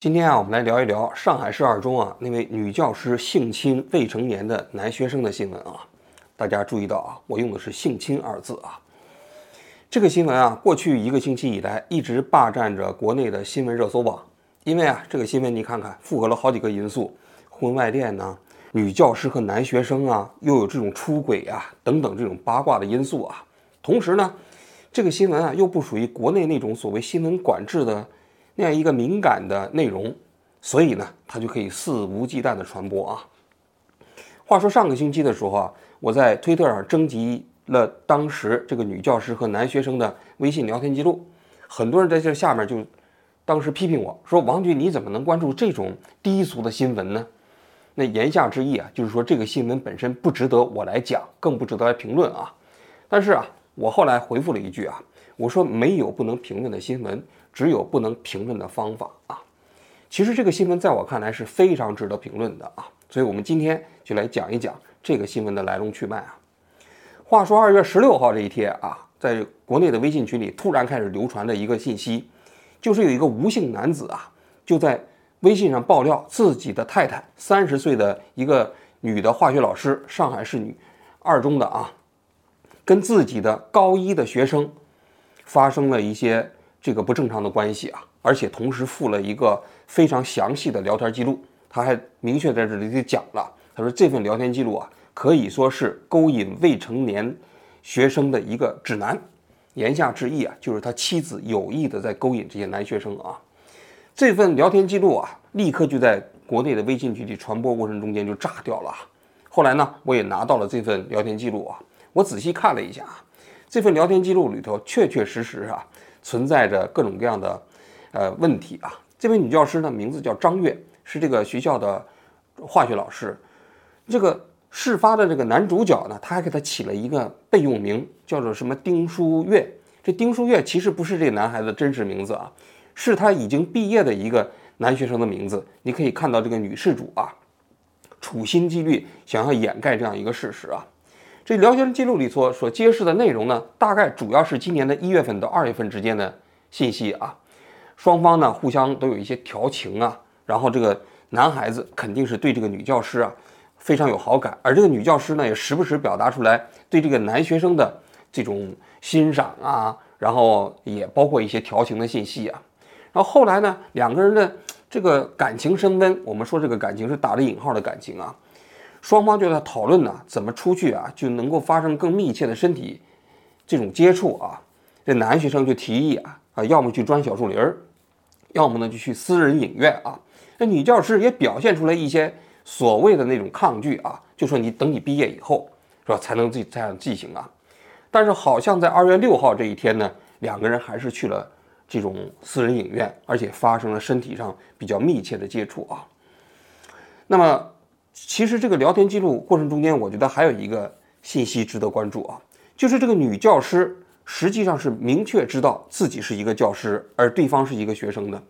今天啊，我们来聊一聊上海市二中啊那位女教师性侵未成年的男学生的新闻啊。大家注意到啊，我用的是“性侵”二字啊。这个新闻啊，过去一个星期以来一直霸占着国内的新闻热搜榜。因为啊，这个新闻你看看，复合了好几个因素：婚外恋呢，女教师和男学生啊，又有这种出轨啊等等这种八卦的因素啊。同时呢，这个新闻啊又不属于国内那种所谓新闻管制的。那样一个敏感的内容，所以呢，它就可以肆无忌惮的传播啊。话说上个星期的时候啊，我在推特上征集了当时这个女教师和男学生的微信聊天记录，很多人在这下面就当时批评我说：“王局你怎么能关注这种低俗的新闻呢？”那言下之意啊，就是说这个新闻本身不值得我来讲，更不值得来评论啊。但是啊，我后来回复了一句啊，我说没有不能评论的新闻。只有不能评论的方法啊！其实这个新闻在我看来是非常值得评论的啊，所以我们今天就来讲一讲这个新闻的来龙去脉啊。话说二月十六号这一天啊，在国内的微信群里突然开始流传着一个信息，就是有一个吴姓男子啊，就在微信上爆料自己的太太三十岁的一个女的化学老师，上海市女二中的啊，跟自己的高一的学生发生了一些。这个不正常的关系啊，而且同时附了一个非常详细的聊天记录，他还明确在这里就讲了，他说这份聊天记录啊，可以说是勾引未成年学生的一个指南，言下之意啊，就是他妻子有意的在勾引这些男学生啊。这份聊天记录啊，立刻就在国内的微信群里传播过程中间就炸掉了。后来呢，我也拿到了这份聊天记录啊，我仔细看了一下啊，这份聊天记录里头确确实实啊。存在着各种各样的呃问题啊！这位女教师呢，名字叫张月，是这个学校的化学老师。这个事发的这个男主角呢，他还给他起了一个备用名，叫做什么丁书月。这丁书月其实不是这个男孩子真实名字啊，是他已经毕业的一个男学生的名字。你可以看到这个女事主啊，处心积虑想要掩盖这样一个事实啊。这聊天记录里所所揭示的内容呢，大概主要是今年的一月份到二月份之间的信息啊。双方呢互相都有一些调情啊，然后这个男孩子肯定是对这个女教师啊非常有好感，而这个女教师呢也时不时表达出来对这个男学生的这种欣赏啊，然后也包括一些调情的信息啊。然后后来呢，两个人的这个感情升温，我们说这个感情是打了引号的感情啊。双方就在讨论呢，怎么出去啊就能够发生更密切的身体这种接触啊？这男学生就提议啊啊，要么去钻小树林儿，要么呢就去私人影院啊。那女教师也表现出来一些所谓的那种抗拒啊，就说你等你毕业以后是吧才能这这样进行啊。但是好像在二月六号这一天呢，两个人还是去了这种私人影院，而且发生了身体上比较密切的接触啊。那么。其实这个聊天记录过程中间，我觉得还有一个信息值得关注啊，就是这个女教师实际上是明确知道自己是一个教师，而对方是一个学生的，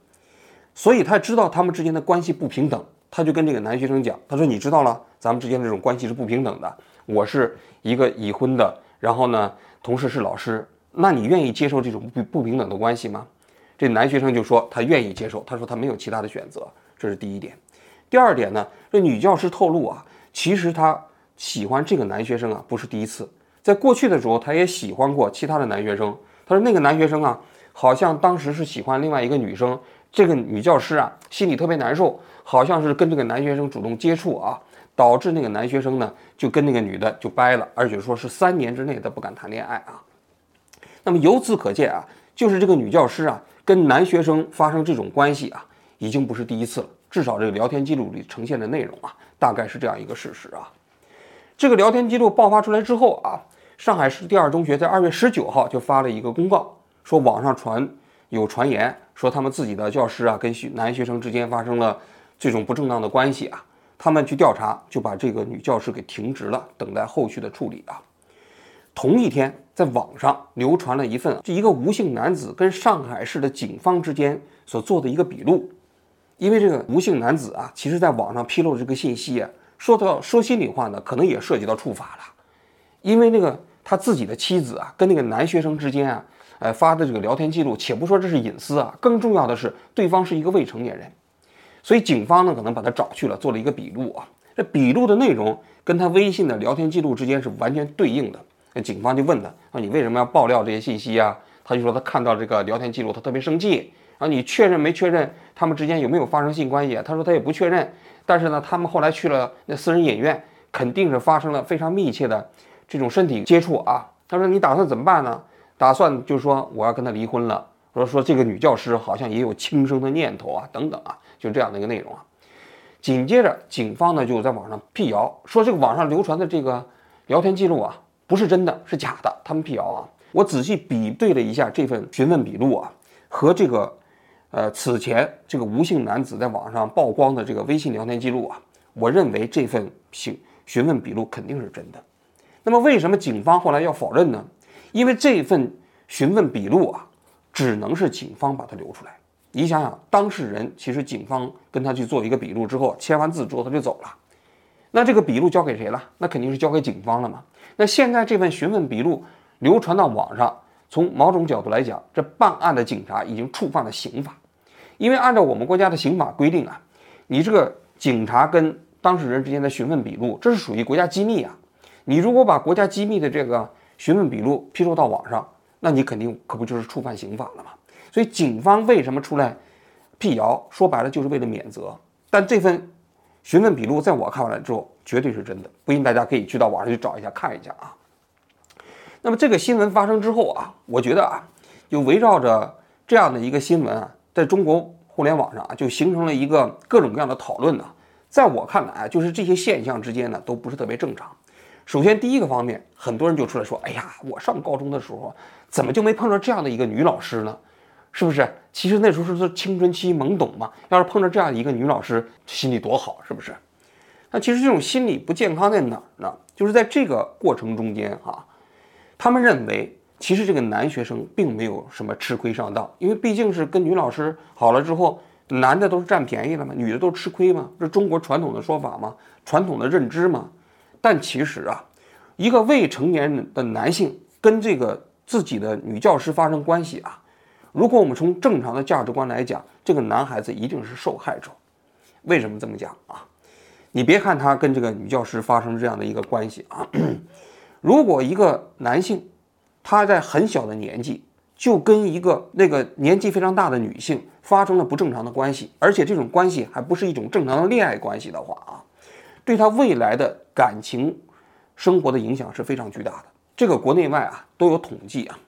所以她知道他们之间的关系不平等，她就跟这个男学生讲，她说你知道了，咱们之间这种关系是不平等的，我是一个已婚的，然后呢，同时是老师，那你愿意接受这种不不平等的关系吗？这男学生就说他愿意接受，他说他没有其他的选择，这是第一点。第二点呢，这女教师透露啊，其实她喜欢这个男学生啊，不是第一次，在过去的时候，她也喜欢过其他的男学生。她说那个男学生啊，好像当时是喜欢另外一个女生，这个女教师啊，心里特别难受，好像是跟这个男学生主动接触啊，导致那个男学生呢，就跟那个女的就掰了，而且说是三年之内都不敢谈恋爱啊。那么由此可见啊，就是这个女教师啊，跟男学生发生这种关系啊，已经不是第一次了。至少这个聊天记录里呈现的内容啊，大概是这样一个事实啊。这个聊天记录爆发出来之后啊，上海市第二中学在二月十九号就发了一个公告，说网上传有传言说他们自己的教师啊跟学男学生之间发生了这种不正当的关系啊，他们去调查就把这个女教师给停职了，等待后续的处理啊。同一天，在网上流传了一份这一个吴姓男子跟上海市的警方之间所做的一个笔录。因为这个吴姓男子啊，其实在网上披露这个信息啊，说到说心里话呢，可能也涉及到处罚了。因为那个他自己的妻子啊，跟那个男学生之间啊，呃发的这个聊天记录，且不说这是隐私啊，更重要的是对方是一个未成年人。所以警方呢可能把他找去了，做了一个笔录啊。这笔录的内容跟他微信的聊天记录之间是完全对应的。那警方就问他说：“你为什么要爆料这些信息啊？”他就说他看到这个聊天记录，他特别生气。然后你确认没确认他们之间有没有发生性关系？他说他也不确认。但是呢，他们后来去了那私人影院，肯定是发生了非常密切的这种身体接触啊。他说你打算怎么办呢？打算就是说我要跟他离婚了。说说这个女教师好像也有轻生的念头啊，等等啊，就这样的一个内容啊。紧接着，警方呢就在网上辟谣，说这个网上流传的这个聊天记录啊不是真的，是假的。他们辟谣啊。我仔细比对了一下这份询问笔录啊，和这个呃此前这个吴姓男子在网上曝光的这个微信聊天记录啊，我认为这份询询问笔录肯定是真的。那么为什么警方后来要否认呢？因为这份询问笔录啊。只能是警方把它留出来。你想想，当事人其实警方跟他去做一个笔录之后，签完字之后他就走了。那这个笔录交给谁了？那肯定是交给警方了嘛。那现在这份询问笔录流传到网上，从某种角度来讲，这办案的警察已经触犯了刑法。因为按照我们国家的刑法规定啊，你这个警察跟当事人之间的询问笔录，这是属于国家机密啊。你如果把国家机密的这个询问笔录披露到网上，那你肯定可不就是触犯刑法了吗？所以警方为什么出来辟谣？说白了就是为了免责。但这份询问笔录在我看完了之后，绝对是真的。不信大家可以去到网上去找一下看一下啊。那么这个新闻发生之后啊，我觉得啊，就围绕着这样的一个新闻啊，在中国互联网上啊，就形成了一个各种各样的讨论呢。在我看来啊，就是这些现象之间呢，都不是特别正常。首先，第一个方面，很多人就出来说：“哎呀，我上高中的时候，怎么就没碰到这样的一个女老师呢？是不是？其实那时候是青春期懵懂嘛，要是碰到这样一个女老师，心里多好，是不是？那其实这种心理不健康在哪儿呢？就是在这个过程中间啊，他们认为，其实这个男学生并没有什么吃亏上当，因为毕竟是跟女老师好了之后，男的都是占便宜了嘛，女的都吃亏嘛，这中国传统的说法嘛，传统的认知嘛。但其实啊，一个未成年人的男性跟这个自己的女教师发生关系啊，如果我们从正常的价值观来讲，这个男孩子一定是受害者。为什么这么讲啊？你别看他跟这个女教师发生这样的一个关系啊，如果一个男性他在很小的年纪就跟一个那个年纪非常大的女性发生了不正常的关系，而且这种关系还不是一种正常的恋爱关系的话啊。对他未来的感情生活的影响是非常巨大的，这个国内外啊都有统计啊，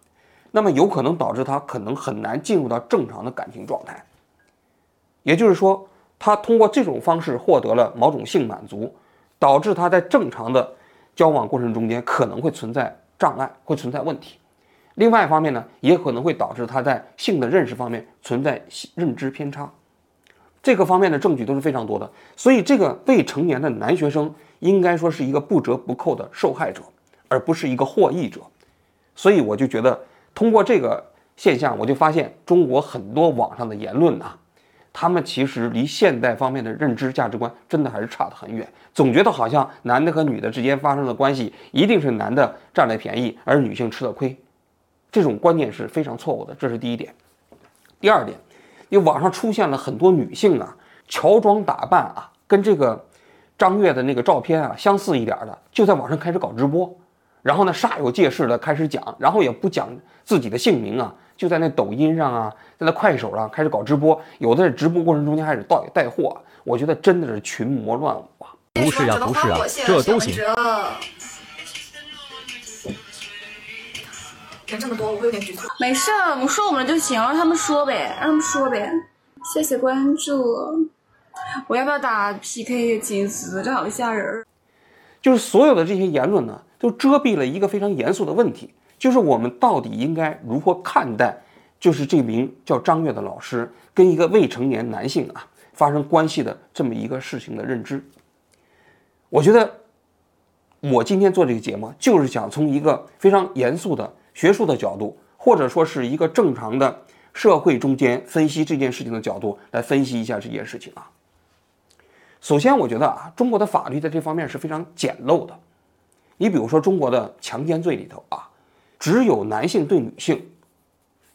那么有可能导致他可能很难进入到正常的感情状态，也就是说，他通过这种方式获得了某种性满足，导致他在正常的交往过程中间可能会存在障碍，会存在问题。另外一方面呢，也可能会导致他在性的认识方面存在认知偏差。这个方面的证据都是非常多的，所以这个未成年的男学生应该说是一个不折不扣的受害者，而不是一个获益者。所以我就觉得，通过这个现象，我就发现中国很多网上的言论呐，他们其实离现代方面的认知价值观真的还是差得很远。总觉得好像男的和女的之间发生的关系，一定是男的占了便宜，而女性吃了亏。这种观念是非常错误的，这是第一点。第二点。因为网上出现了很多女性啊，乔装打扮啊，跟这个张悦的那个照片啊相似一点的，就在网上开始搞直播，然后呢煞有介事的开始讲，然后也不讲自己的姓名啊，就在那抖音上啊，在那快手上开始搞直播，有的在直播过程中间开始带带货，我觉得真的是群魔乱舞啊！不是呀，不是啊，这都行。人这么多，我会有点局促。没事，我说我们就行，让他们说呗，让他们说呗。谢谢关注。我要不要打 PK 金丝？这好吓人。就是所有的这些言论呢，都遮蔽了一个非常严肃的问题，就是我们到底应该如何看待，就是这名叫张悦的老师跟一个未成年男性啊发生关系的这么一个事情的认知。我觉得，我今天做这个节目，就是想从一个非常严肃的。学术的角度，或者说是一个正常的社会中间分析这件事情的角度来分析一下这件事情啊。首先，我觉得啊，中国的法律在这方面是非常简陋的。你比如说，中国的强奸罪里头啊，只有男性对女性。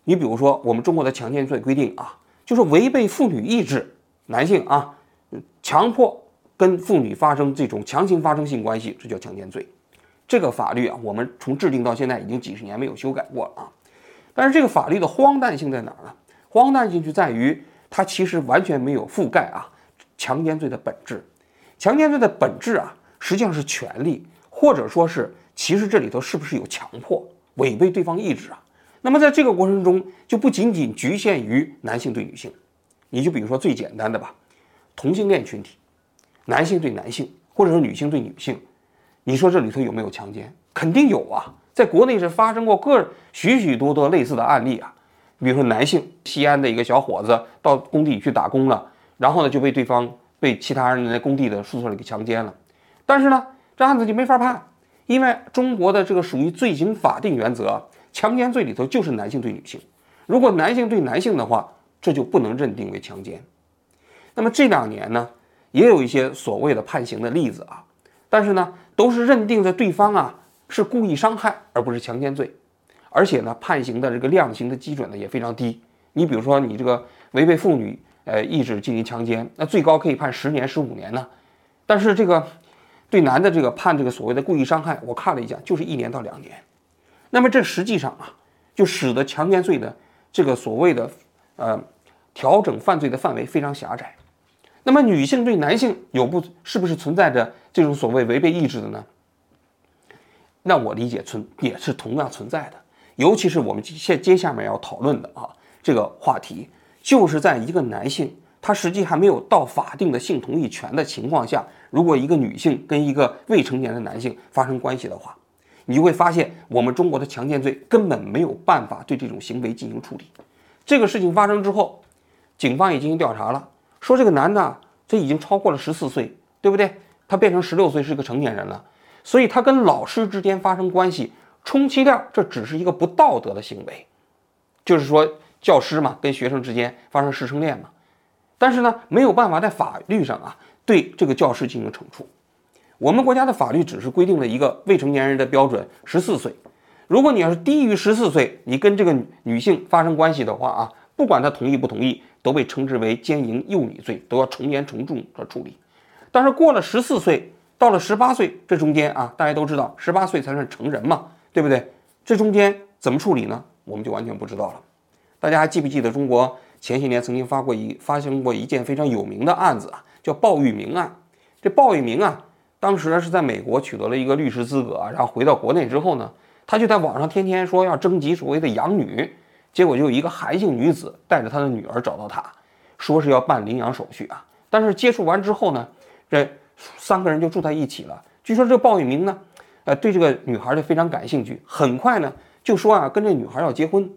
你比如说，我们中国的强奸罪规定啊，就是违背妇女意志男性啊，强迫跟妇女发生这种强行发生性关系，这叫强奸罪。这个法律啊，我们从制定到现在已经几十年没有修改过了啊。但是这个法律的荒诞性在哪儿呢？荒诞性就在于它其实完全没有覆盖啊强奸罪的本质。强奸罪的本质啊，实际上是权利，或者说是其实这里头是不是有强迫、违背对方意志啊？那么在这个过程中，就不仅仅局限于男性对女性。你就比如说最简单的吧，同性恋群体，男性对男性，或者说女性对女性，你说这里头有没有强奸？肯定有啊，在国内是发生过个许许多多类似的案例啊。比如说男性西安的一个小伙子到工地去打工了，然后呢就被对方被其他人在工地的宿舍里给强奸了，但是呢这案子就没法判，因为中国的这个属于罪刑法定原则，强奸罪里头就是男性对女性，如果男性对男性的话。这就不能认定为强奸。那么这两年呢，也有一些所谓的判刑的例子啊，但是呢，都是认定的对方啊是故意伤害，而不是强奸罪，而且呢，判刑的这个量刑的基准呢也非常低。你比如说，你这个违背妇女呃意志进行强奸，那最高可以判十年、十五年呢。但是这个对男的这个判这个所谓的故意伤害，我看了一下，就是一年到两年。那么这实际上啊，就使得强奸罪的这个所谓的呃。调整犯罪的范围非常狭窄，那么女性对男性有不是不是存在着这种所谓违背意志的呢？那我理解存也是同样存在的，尤其是我们接接下面要讨论的啊这个话题，就是在一个男性他实际还没有到法定的性同意权的情况下，如果一个女性跟一个未成年的男性发生关系的话，你就会发现我们中国的强奸罪根本没有办法对这种行为进行处理。这个事情发生之后。警方也进行调查了，说这个男的这已经超过了十四岁，对不对？他变成十六岁是个成年人了，所以他跟老师之间发生关系，充其量这只是一个不道德的行为，就是说教师嘛跟学生之间发生师生恋嘛，但是呢没有办法在法律上啊对这个教师进行惩处。我们国家的法律只是规定了一个未成年人的标准十四岁，如果你要是低于十四岁，你跟这个女性发生关系的话啊，不管他同意不同意。都被称之为奸淫幼女罪，都要从严从重的处理。但是过了十四岁，到了十八岁，这中间啊，大家都知道，十八岁才算成人嘛，对不对？这中间怎么处理呢？我们就完全不知道了。大家还记不记得中国前些年曾经发过一发生过一件非常有名的案子啊，叫鲍玉明案。这鲍玉明啊，当时是在美国取得了一个律师资格，然后回到国内之后呢，他就在网上天天说要征集所谓的养女。结果就有一个韩姓女子带着她的女儿找到他，说是要办领养手续啊。但是接触完之后呢，这三个人就住在一起了。据说这鲍玉明呢，呃，对这个女孩就非常感兴趣，很快呢就说啊，跟这女孩要结婚，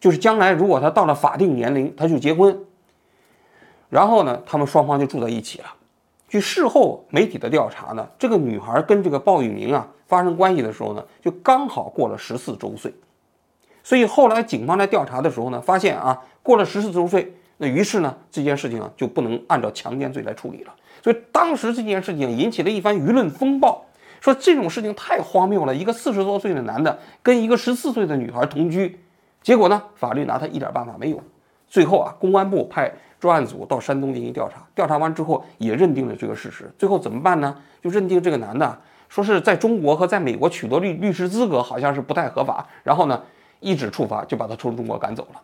就是将来如果他到了法定年龄，他就结婚。然后呢，他们双方就住在一起了。据事后媒体的调查呢，这个女孩跟这个鲍玉明啊发生关系的时候呢，就刚好过了十四周岁。所以后来警方在调查的时候呢，发现啊，过了十四周岁，那于是呢，这件事情啊就不能按照强奸罪来处理了。所以当时这件事情引起了一番舆论风暴，说这种事情太荒谬了，一个四十多岁的男的跟一个十四岁的女孩同居，结果呢，法律拿他一点办法没有。最后啊，公安部派专案组到山东进行调查，调查完之后也认定了这个事实。最后怎么办呢？就认定这个男的说是在中国和在美国取得律律师资格好像是不太合法，然后呢。一纸处罚就把他从中国赶走了，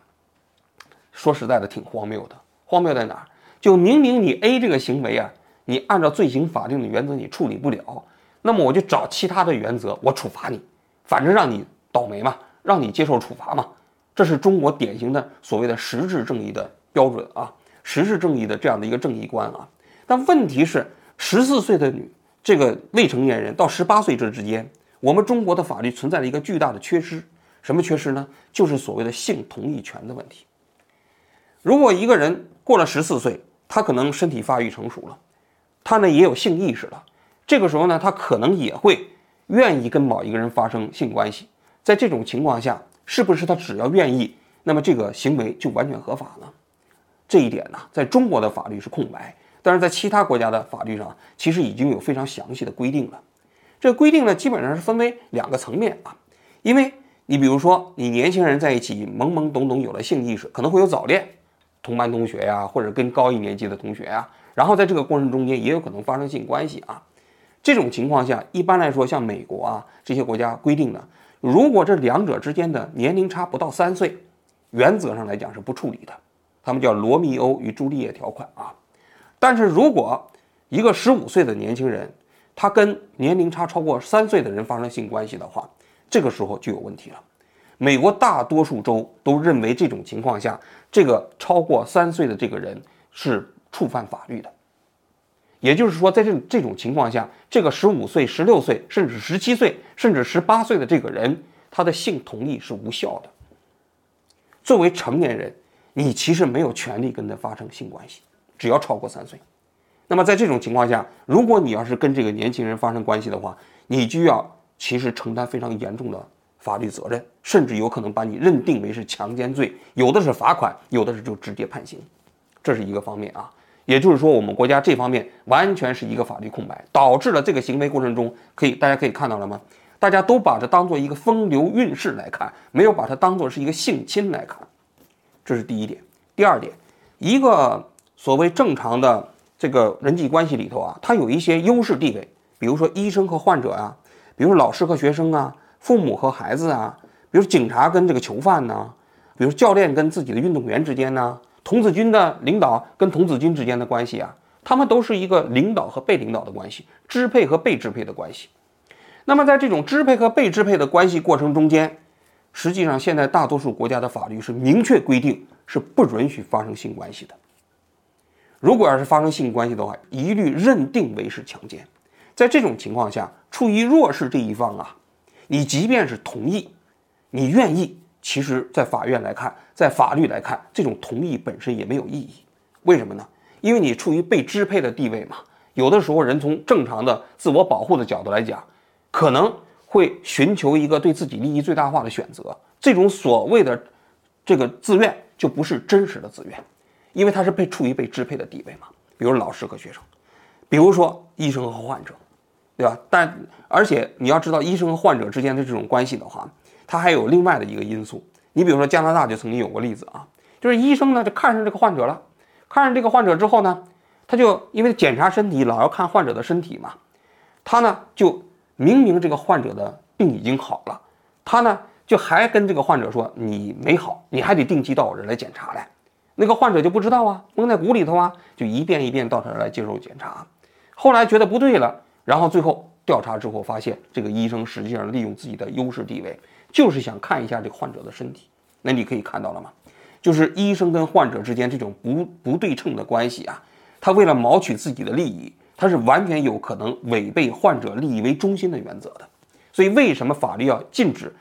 说实在的挺荒谬的。荒谬在哪儿？就明明你 A 这个行为啊，你按照罪行法定的原则你处理不了，那么我就找其他的原则我处罚你，反正让你倒霉嘛，让你接受处罚嘛。这是中国典型的所谓的实质正义的标准啊，实质正义的这样的一个正义观啊。但问题是，十四岁的女这个未成年人到十八岁这之间，我们中国的法律存在着一个巨大的缺失。什么缺失呢？就是所谓的性同意权的问题。如果一个人过了十四岁，他可能身体发育成熟了，他呢也有性意识了，这个时候呢，他可能也会愿意跟某一个人发生性关系。在这种情况下，是不是他只要愿意，那么这个行为就完全合法呢？这一点呢，在中国的法律是空白，但是在其他国家的法律上，其实已经有非常详细的规定了。这规定呢，基本上是分为两个层面啊，因为。你比如说，你年轻人在一起懵懵懂懂有了性意识，可能会有早恋，同班同学呀，或者跟高一年级的同学呀，然后在这个过程中间也有可能发生性关系啊。这种情况下，一般来说，像美国啊这些国家规定的，如果这两者之间的年龄差不到三岁，原则上来讲是不处理的，他们叫罗密欧与朱丽叶条款啊。但是如果一个十五岁的年轻人，他跟年龄差超过三岁的人发生性关系的话，这个时候就有问题了。美国大多数州都认为这种情况下，这个超过三岁的这个人是触犯法律的。也就是说，在这这种情况下，这个十五岁、十六岁，甚至十七岁，甚至十八岁的这个人，他的性同意是无效的。作为成年人，你其实没有权利跟他发生性关系，只要超过三岁。那么在这种情况下，如果你要是跟这个年轻人发生关系的话，你就要其实承担非常严重的法律责任，甚至有可能把你认定为是强奸罪，有的是罚款，有的是就直接判刑。这是一个方面啊。也就是说，我们国家这方面完全是一个法律空白，导致了这个行为过程中，可以大家可以看到了吗？大家都把它当做一个风流韵事来看，没有把它当做是一个性侵来看，这是第一点。第二点，一个所谓正常的这个人际关系里头啊，它有一些优势地位，比如说医生和患者啊，比如老师和学生啊，父母和孩子啊，比如警察跟这个囚犯呢，比如教练跟自己的运动员之间呢。童子军的领导跟童子军之间的关系啊，他们都是一个领导和被领导的关系，支配和被支配的关系。那么在这种支配和被支配的关系过程中间，实际上现在大多数国家的法律是明确规定是不允许发生性关系的。如果要是发生性关系的话，一律认定为是强奸。在这种情况下，处于弱势这一方啊，你即便是同意，你愿意。其实，在法院来看，在法律来看，这种同意本身也没有意义。为什么呢？因为你处于被支配的地位嘛。有的时候，人从正常的自我保护的角度来讲，可能会寻求一个对自己利益最大化的选择。这种所谓的这个自愿，就不是真实的自愿，因为他是被处于被支配的地位嘛。比如老师和学生，比如说医生和患者，对吧？但而且你要知道，医生和患者之间的这种关系的话。他还有另外的一个因素，你比如说加拿大就曾经有过例子啊，就是医生呢就看上这个患者了，看上这个患者之后呢，他就因为检查身体老要看患者的身体嘛，他呢就明明这个患者的病已经好了，他呢就还跟这个患者说你没好，你还得定期到我这来检查来，那个患者就不知道啊，蒙在鼓里头啊，就一遍一遍到他这来接受检查，后来觉得不对了，然后最后调查之后发现这个医生实际上利用自己的优势地位。就是想看一下这个患者的身体，那你可以看到了吗？就是医生跟患者之间这种不不对称的关系啊，他为了谋取自己的利益，他是完全有可能违背患者利益为中心的原则的。所以为什么法律要禁止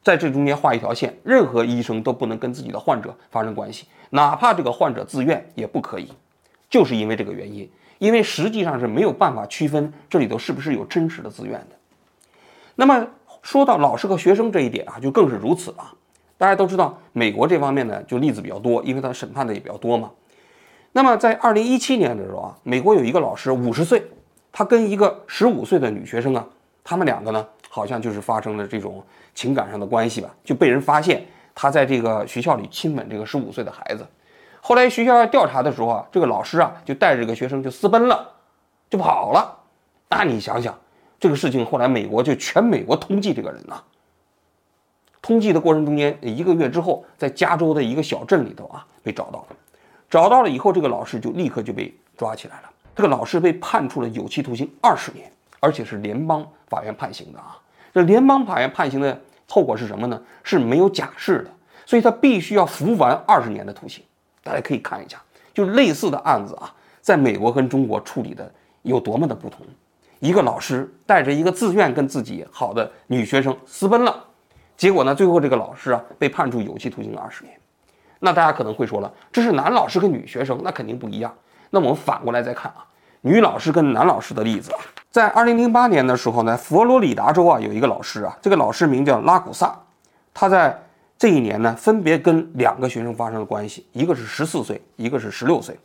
在这中间画一条线？任何医生都不能跟自己的患者发生关系，哪怕这个患者自愿也不可以，就是因为这个原因，因为实际上是没有办法区分这里头是不是有真实的自愿的。那么。说到老师和学生这一点啊，就更是如此了。大家都知道，美国这方面呢，就例子比较多，因为他审判的也比较多嘛。那么在二零一七年的时候啊，美国有一个老师五十岁，他跟一个十五岁的女学生啊，他们两个呢，好像就是发生了这种情感上的关系吧，就被人发现他在这个学校里亲吻这个十五岁的孩子。后来学校要调查的时候啊，这个老师啊，就带着这个学生就私奔了，就跑了。那你想想。这个事情后来美国就全美国通缉这个人呐。通缉的过程中间，一个月之后，在加州的一个小镇里头啊，被找到了。找到了以后，这个老师就立刻就被抓起来了。这个老师被判处了有期徒刑二十年，而且是联邦法院判刑的啊。这联邦法院判刑的后果是什么呢？是没有假释的，所以他必须要服完二十年的徒刑。大家可以看一下，就类似的案子啊，在美国跟中国处理的有多么的不同。一个老师带着一个自愿跟自己好的女学生私奔了，结果呢，最后这个老师啊被判处有期徒刑二十年。那大家可能会说了，这是男老师跟女学生，那肯定不一样。那我们反过来再看啊，女老师跟男老师的例子啊，在二零零八年的时候呢，佛罗里达州啊有一个老师啊，这个老师名叫拉古萨，他在这一年呢分别跟两个学生发生了关系，一个是十四岁，一个是十六岁。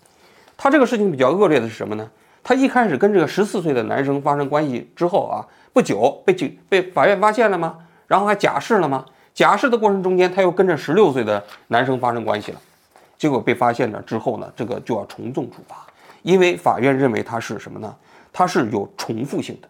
他这个事情比较恶劣的是什么呢？他一开始跟这个十四岁的男生发生关系之后啊，不久被警被法院发现了吗？然后还假释了吗？假释的过程中间，他又跟着十六岁的男生发生关系了。结果被发现了之后呢，这个就要从重处罚，因为法院认为他是什么呢？他是有重复性的，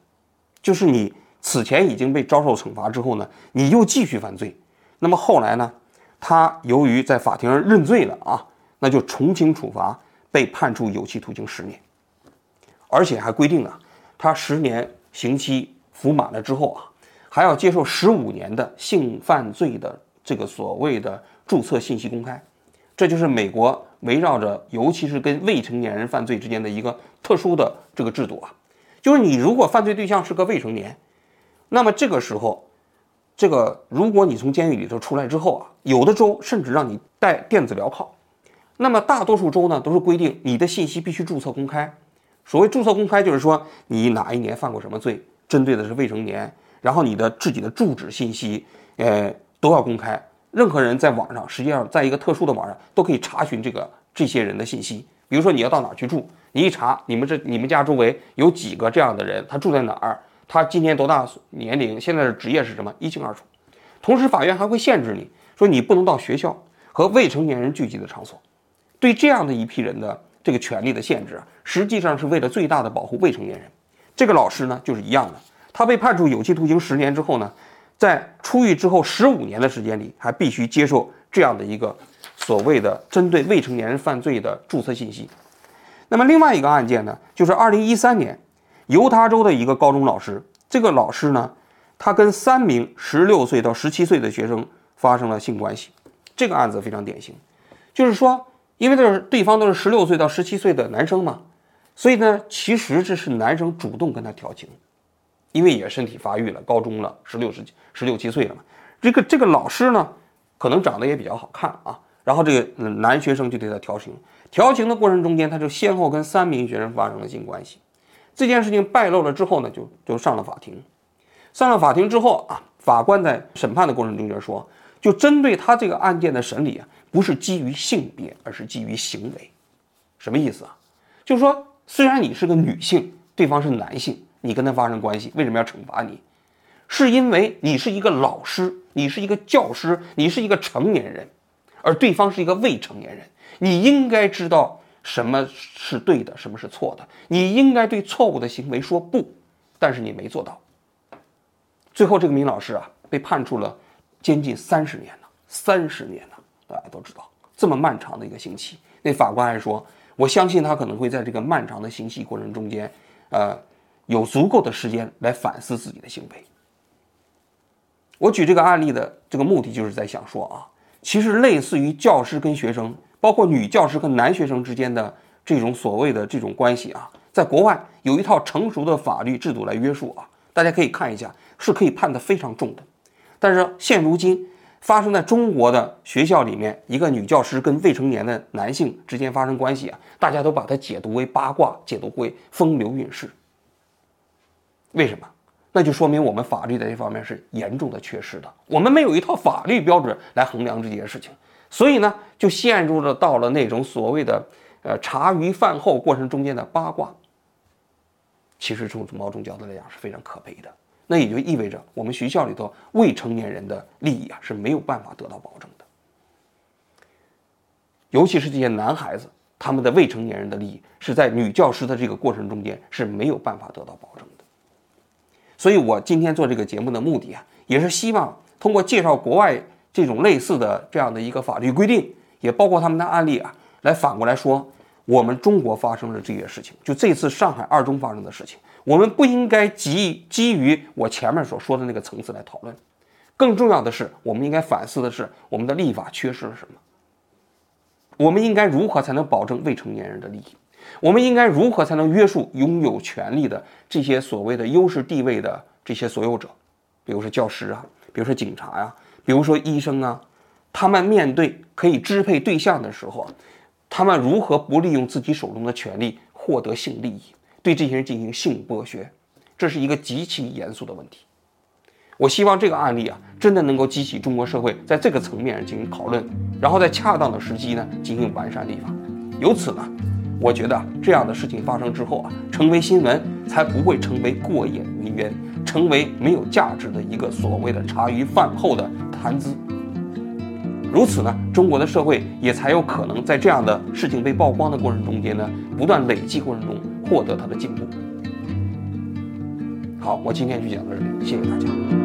就是你此前已经被遭受惩罚之后呢，你又继续犯罪，那么后来呢，他由于在法庭上认罪了啊，那就从轻处罚，被判处有期徒刑十年，而且还规定了，他十年刑期服满了之后啊，还要接受十五年的性犯罪的这个所谓的注册信息公开，这就是美国围绕着尤其是跟未成年人犯罪之间的一个特殊的这个制度啊。就是你如果犯罪对象是个未成年，那么这个时候，这个如果你从监狱里头出来之后啊，有的州甚至让你带电子镣铐，那么大多数州呢都是规定你的信息必须注册公开。所谓注册公开，就是说你哪一年犯过什么罪，针对的是未成年，然后你的自己的住址信息，呃，都要公开。任何人在网上，实际上在一个特殊的网上都可以查询这个这些人的信息。比如说你要到哪儿去住。你一查，你们这你们家周围有几个这样的人？他住在哪儿？他今年多大年龄？现在的职业是什么？一清二楚。同时，法院还会限制你说你不能到学校和未成年人聚集的场所。对这样的一批人的这个权利的限制啊，实际上是为了最大的保护未成年人。这个老师呢，就是一样的。他被判处有期徒刑十年之后呢，在出狱之后十五年的时间里，还必须接受这样的一个所谓的针对未成年人犯罪的注册信息。那么另外一个案件呢，就是二零一三年，犹他州的一个高中老师，这个老师呢，他跟三名十六岁到十七岁的学生发生了性关系。这个案子非常典型，就是说，因为都是对方都是十六岁到十七岁的男生嘛，所以呢，其实这是男生主动跟他调情，因为也身体发育了，高中了，十六十十六七岁了嘛。这个这个老师呢，可能长得也比较好看啊，然后这个男学生就对他调情。调情的过程中间，他就先后跟三名学生发生了性关系。这件事情败露了之后呢，就就上了法庭。上了法庭之后啊，法官在审判的过程中间说，就针对他这个案件的审理啊，不是基于性别，而是基于行为。什么意思啊？就是说，虽然你是个女性，对方是男性，你跟他发生关系，为什么要惩罚你？是因为你是一个老师，你是一个教师，你是一个成年人，而对方是一个未成年人。你应该知道什么是对的，什么是错的。你应该对错误的行为说不，但是你没做到。最后，这个名老师啊，被判处了监禁三十年呢，三十年呢，大家都知道这么漫长的一个刑期。那法官还说，我相信他可能会在这个漫长的刑期过程中间，呃，有足够的时间来反思自己的行为。我举这个案例的这个目的，就是在想说啊，其实类似于教师跟学生。包括女教师和男学生之间的这种所谓的这种关系啊，在国外有一套成熟的法律制度来约束啊，大家可以看一下，是可以判得非常重的。但是现如今发生在中国的学校里面，一个女教师跟未成年的男性之间发生关系啊，大家都把它解读为八卦，解读为风流韵事。为什么？那就说明我们法律在这方面是严重的缺失的，我们没有一套法律标准来衡量这件事情。所以呢，就陷入了到了那种所谓的呃茶余饭后过程中间的八卦。其实从某种角度来讲是非常可悲的。那也就意味着我们学校里头未成年人的利益啊是没有办法得到保证的。尤其是这些男孩子，他们的未成年人的利益是在女教师的这个过程中间是没有办法得到保证的。所以我今天做这个节目的目的啊，也是希望通过介绍国外。这种类似的这样的一个法律规定，也包括他们的案例啊，来反过来说，我们中国发生的这些事情，就这次上海二中发生的事情，我们不应该基基于我前面所说的那个层次来讨论，更重要的是，我们应该反思的是我们的立法缺失了什么，我们应该如何才能保证未成年人的利益，我们应该如何才能约束拥有权利的这些所谓的优势地位的这些所有者，比如说教师啊，比如说警察呀。比如说医生啊，他们面对可以支配对象的时候，他们如何不利用自己手中的权利获得性利益，对这些人进行性剥削，这是一个极其严肃的问题。我希望这个案例啊，真的能够激起中国社会在这个层面上进行讨论，然后在恰当的时机呢进行完善立法。由此呢，我觉得这样的事情发生之后啊，成为新闻才不会成为过眼云烟，成为没有价值的一个所谓的茶余饭后的。谈资。如此呢，中国的社会也才有可能在这样的事情被曝光的过程中间呢，不断累积过程中获得他的进步。好，我今天就讲到这里，谢谢大家。